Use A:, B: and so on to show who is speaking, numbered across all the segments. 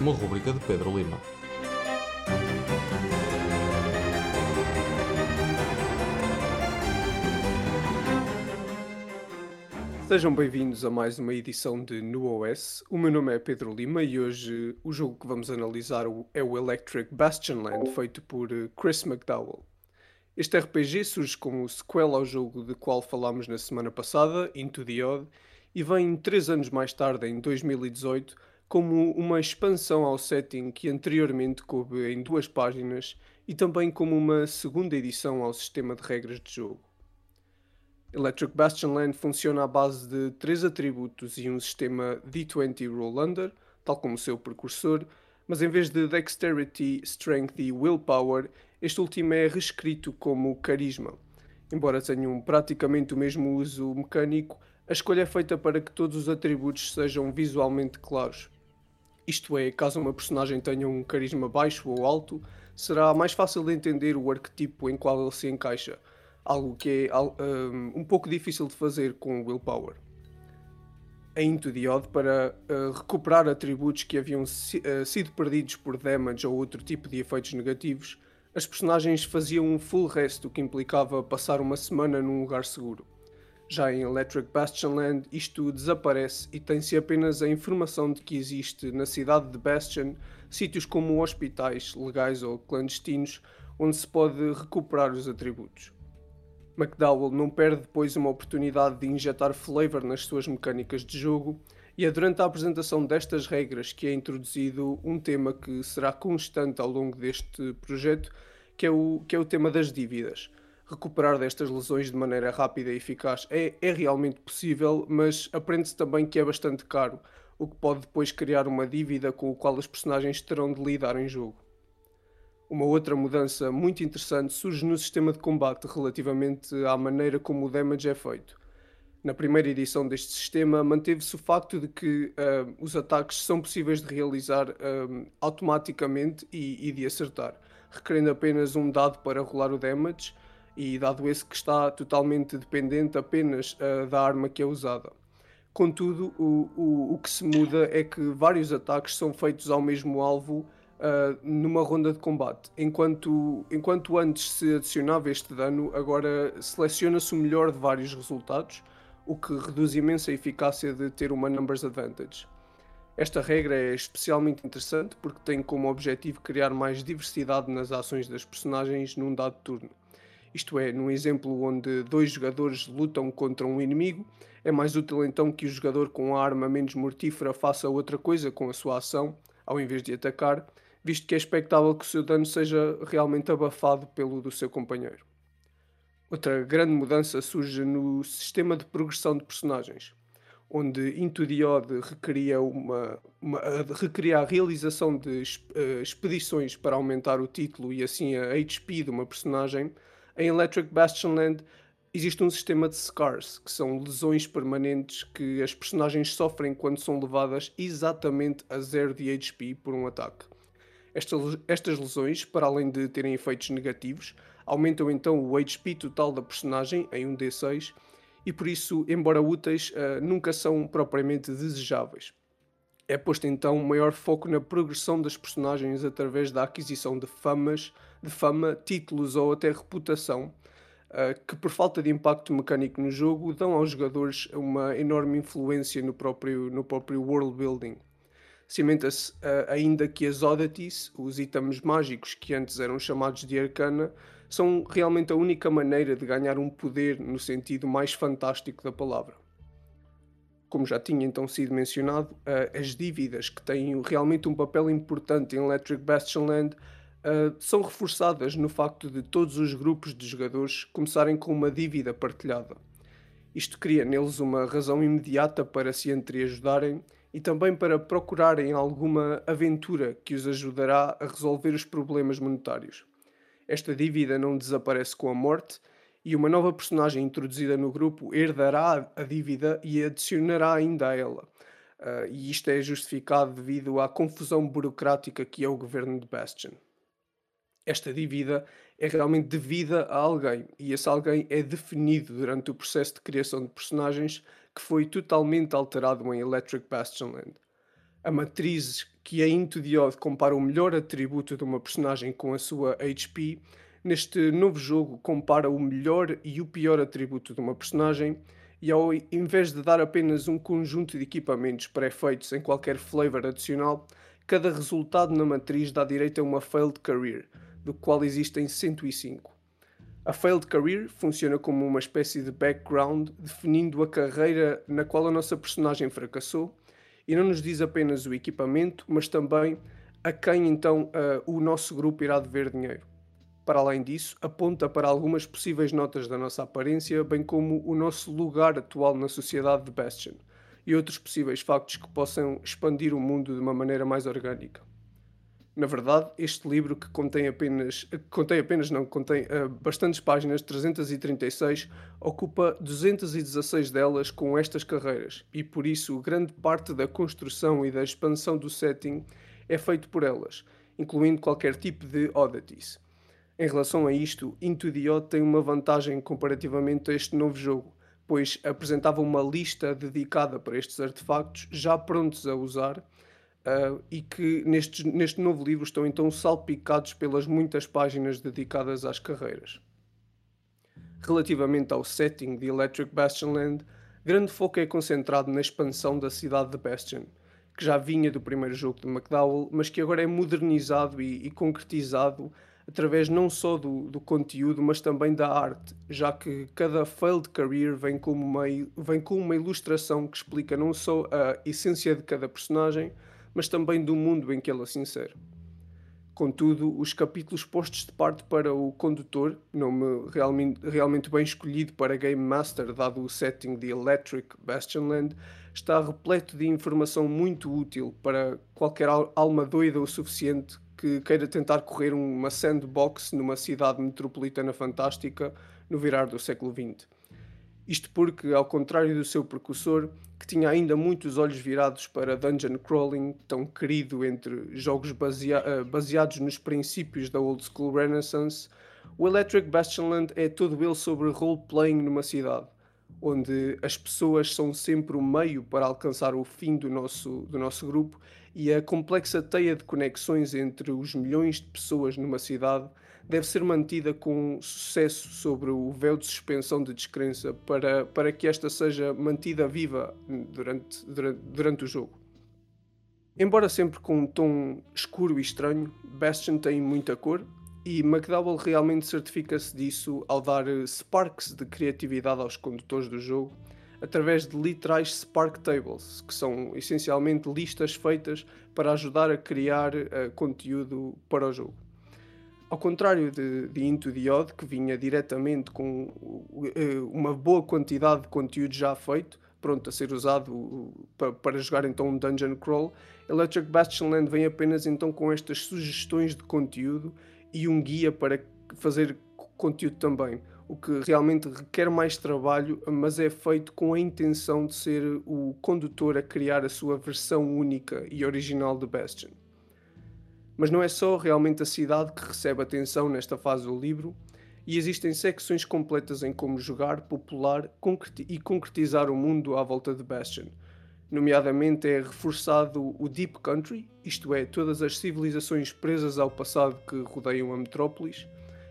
A: Uma rubrica de Pedro Lima.
B: Sejam bem-vindos a mais uma edição de NuoS. O meu nome é Pedro Lima e hoje o jogo que vamos analisar é o Electric Bastion Land, feito por eh, Chris McDowell. Este RPG surge como sequela ao jogo de qual falámos na semana passada, Into the Odd, e vem três anos mais tarde, em 2018, como uma expansão ao setting que anteriormente coube em duas páginas e também como uma segunda edição ao sistema de regras de jogo. Electric Bastion Land funciona à base de três atributos e um sistema D20 Roll Under, tal como seu precursor, mas em vez de Dexterity, Strength e Willpower, este último é reescrito como Carisma. Embora tenham praticamente o mesmo uso mecânico, a escolha é feita para que todos os atributos sejam visualmente claros. Isto é, caso uma personagem tenha um carisma baixo ou alto, será mais fácil de entender o arquetipo em qual ele se encaixa, algo que é um, um pouco difícil de fazer com Willpower. Em Into the Odd, para uh, recuperar atributos que haviam si, uh, sido perdidos por damage ou outro tipo de efeitos negativos, as personagens faziam um full rest, o que implicava passar uma semana num lugar seguro. Já em Electric Bastion Land, isto desaparece e tem-se apenas a informação de que existe na cidade de Bastion sítios como hospitais, legais ou clandestinos, onde se pode recuperar os atributos. McDowell não perde depois uma oportunidade de injetar flavor nas suas mecânicas de jogo, e é durante a apresentação destas regras que é introduzido um tema que será constante ao longo deste projeto, que é o, que é o tema das dívidas recuperar destas lesões de maneira rápida e eficaz é, é realmente possível, mas aprende-se também que é bastante caro, o que pode depois criar uma dívida com o qual as personagens terão de lidar em jogo. Uma outra mudança muito interessante surge no sistema de combate relativamente à maneira como o damage é feito. Na primeira edição deste sistema, manteve-se o facto de que uh, os ataques são possíveis de realizar uh, automaticamente e, e de acertar, requerendo apenas um dado para rolar o damage e dado esse que está totalmente dependente apenas uh, da arma que é usada. Contudo, o, o, o, que se muda é que vários ataques são feitos ao mesmo alvo uh, numa ronda de combate. Enquanto, enquanto antes se adicionava este dano, agora seleciona-se o melhor de vários resultados, o que reduz imensa a eficácia de ter uma Numbers Advantage. Esta regra é especialmente interessante porque tem como objetivo criar mais diversidade nas ações das personagens num dado turno. Isto é, num exemplo onde dois jogadores lutam contra um inimigo, é mais útil então que o jogador com a arma menos mortífera faça outra coisa com a sua ação, ao invés de atacar, visto que é expectável que o seu dano seja realmente abafado pelo do seu companheiro. Outra grande mudança surge no sistema de progressão de personagens, onde Into the Odd requeria, uma, uma, requeria a realização de uh, expedições para aumentar o título e assim a HP de uma personagem, em Electric Bastion Land existe um sistema de scars, que são lesões permanentes que as personagens sofrem quando são levadas exatamente a zero de HP por um ataque. Estas, lesões, para além de terem efeitos negativos, aumentam então o HP total da personagem em um D6 e por isso, embora úteis, uh, nunca são propriamente desejáveis. É posto então maior foco na progressão das personagens através da aquisição de famas, de fama, títulos ou até reputação, uh, que por falta de impacto mecânico no jogo dão aos jogadores uma enorme influência no próprio, no próprio world building. Cimenta-se uh, ainda que as oddities, os itens mágicos que antes eram chamados de arcana, são realmente a única maneira de ganhar um poder no sentido mais fantástico da palavra como já tinha então sido mencionado, uh, as dívidas que têm realmente um papel importante em Electric Bastion Land uh, são reforçadas no facto de todos os grupos de jogadores começarem com uma dívida partilhada. Isto cria neles uma razão imediata para se entreajudarem e também para procurarem alguma aventura que os ajudará a resolver os problemas monetários. Esta dívida não desaparece com a morte, e uma nova personagem introduzida no grupo herdará a dívida e adicionará ainda a ela. Uh, e isto é justificado devido à confusão burocrática que é o governo de Bastion. Esta dívida é realmente devida a alguém, e esse alguém é definido durante o processo de criação de personagens que foi totalmente alterado em Electric Bastion Land. A matriz que a Into the Odd compara o melhor atributo de uma personagem com a sua HP, neste novo jogo compara o melhor e o pior atributo de uma personagem e ao invés de dar apenas um conjunto de equipamentos pré-feitos em qualquer flavor adicional, cada resultado na matriz dá direito a uma failed career, do qual existem 105. A Failed Career funciona como uma espécie de background definindo a carreira na qual a nossa personagem fracassou e não nos diz apenas o equipamento, mas também a quem então uh, o nosso grupo irá dever dinheiro. Para além disso, aponta para algumas possíveis notas da nossa aparência, bem como o nosso lugar atual na sociedade de Bastion e outros possíveis factos que possam expandir o mundo de uma maneira mais orgânica. Na verdade, este livro que contém apenas, contém apenas não, contém uh, bastantes páginas, 336, ocupa 216 delas com estas carreiras e por isso grande parte da construção e da expansão do setting é feito por elas, incluindo qualquer tipo de oddities. Em relação a isto, Into the Odd tem uma vantagem comparativamente a este novo jogo, pois apresentava uma lista dedicada para estes artefactos já prontos a usar Uh, e que neste, neste novo livro estão então salpicados pelas muitas páginas dedicadas às carreiras. Relativamente ao setting de Electric Bastionland, grande foco é concentrado na expansão da cidade de Bastion, que já vinha do primeiro jogo de McDowell, mas que agora é modernizado e, e concretizado através não só do, do, conteúdo, mas também da arte, já que cada failed career vem com, uma, vem com uma ilustração que explica não só a essência de cada personagem, mas também do mundo em que ela se insere. Contudo, os capítulos postos de parte para o condutor, nome realmente, realmente bem escolhido para Game Master, dado o setting de Electric Bastionland, está repleto de informação muito útil para qualquer alma doida o suficiente que queira tentar correr uma sandbox numa cidade metropolitana fantástica no virar do século XX. Isto porque, ao contrário do seu precursor, que tinha ainda muitos olhos virados para dungeon crawling, tão querido entre jogos basea uh, baseados nos princípios da old school Renaissance, o Electric Bastionland é todo ele sobre role-playing numa cidade, onde as pessoas são sempre o meio para alcançar o fim do nosso, do nosso grupo e a complexa teia de conexões entre os milhões de pessoas numa cidade deve ser mantida com sucesso sobre o véu de suspensão de descrença para, para que esta seja mantida viva durante, durante, durante o jogo. Embora sempre com um tom escuro e estranho, Bastion tem muita cor e McDowell realmente certifica-se disso ao dar sparks de criatividade aos condutores do jogo através de literais Spark Tables, que são essencialmente listas feitas para ajudar a criar uh, conteúdo para o jogo. Ao contrário de, de Into the Odd, que vinha diretamente com uh, uma boa quantidade de conteúdo já feito, pronto a ser usado para, para jogar então um dungeon crawl, Electric Bastionland vem apenas então com estas sugestões de conteúdo e um guia para fazer conteúdo também, o que realmente requer mais trabalho, mas é feito com a intenção de ser o condutor a criar a sua versão única e original de Bastion. Mas não é só realmente a cidade que recebe atenção nesta fase do livro, e existem secções completas em como jogar, popular e concretizar o mundo à volta de Bastion. Nomeadamente é reforçado o Deep Country, isto é, todas as civilizações presas ao passado que rodeiam a metrópolis,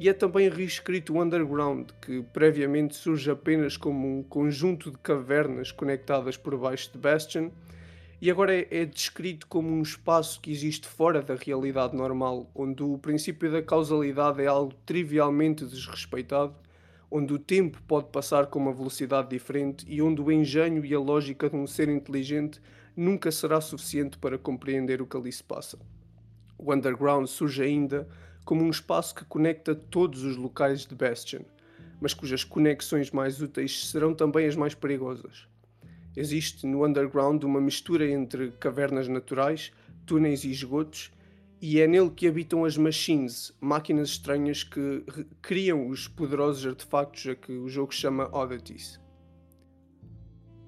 B: e é também reescrito o Underground, que previamente surge apenas como um conjunto de cavernas conectadas por baixo de Bastion e agora é, é, descrito como um espaço que existe fora da realidade normal, onde o princípio da causalidade é algo trivialmente desrespeitado, onde o tempo pode passar com uma velocidade diferente e onde o engenho e a lógica de um ser inteligente nunca será suficiente para compreender o que ali se passa. O Underground surge ainda como um espaço que conecta todos os locais de Bastion, mas cujas conexões mais úteis serão também as mais perigosas. Existe no underground uma mistura entre cavernas naturais, túneis e esgotos, e é nele que habitam as machines, máquinas estranhas que criam os poderosos artefactos a que o jogo chama oddities.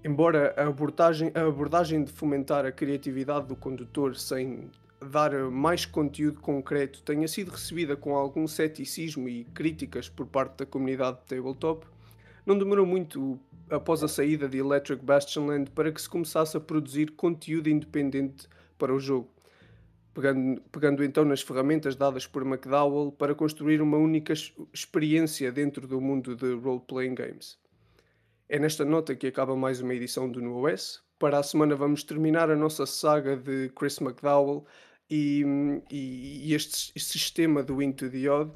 B: Embora a abordagem, a abordagem de fomentar a criatividade do condutor sem dar mais conteúdo concreto tenha sido recebida com algum ceticismo e críticas por parte da comunidade de tabletop, não demorou muito após a saída de Electric Bastionland para que se começasse a produzir conteúdo independente para o jogo, pegando, pegando então nas ferramentas dadas por McDowell para construir uma única ex- experiência dentro do mundo de role-playing games. É nesta nota que acaba mais uma edição do No OS. Para a semana vamos terminar a nossa saga de Chris McDowell e, e- e este, sistema do Into the Odd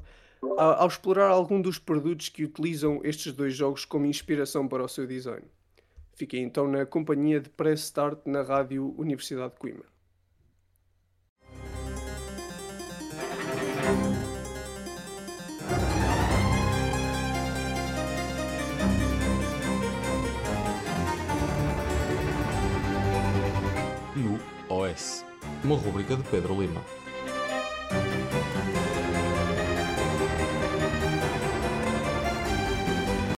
B: ao explorar algum dos produtos que utilizam estes dois jogos como inspiração para o seu design. Fiquem então na companhia de Press Start na Rádio Universidade de Coimbra.
A: Uma rubrica de Pedro Lima.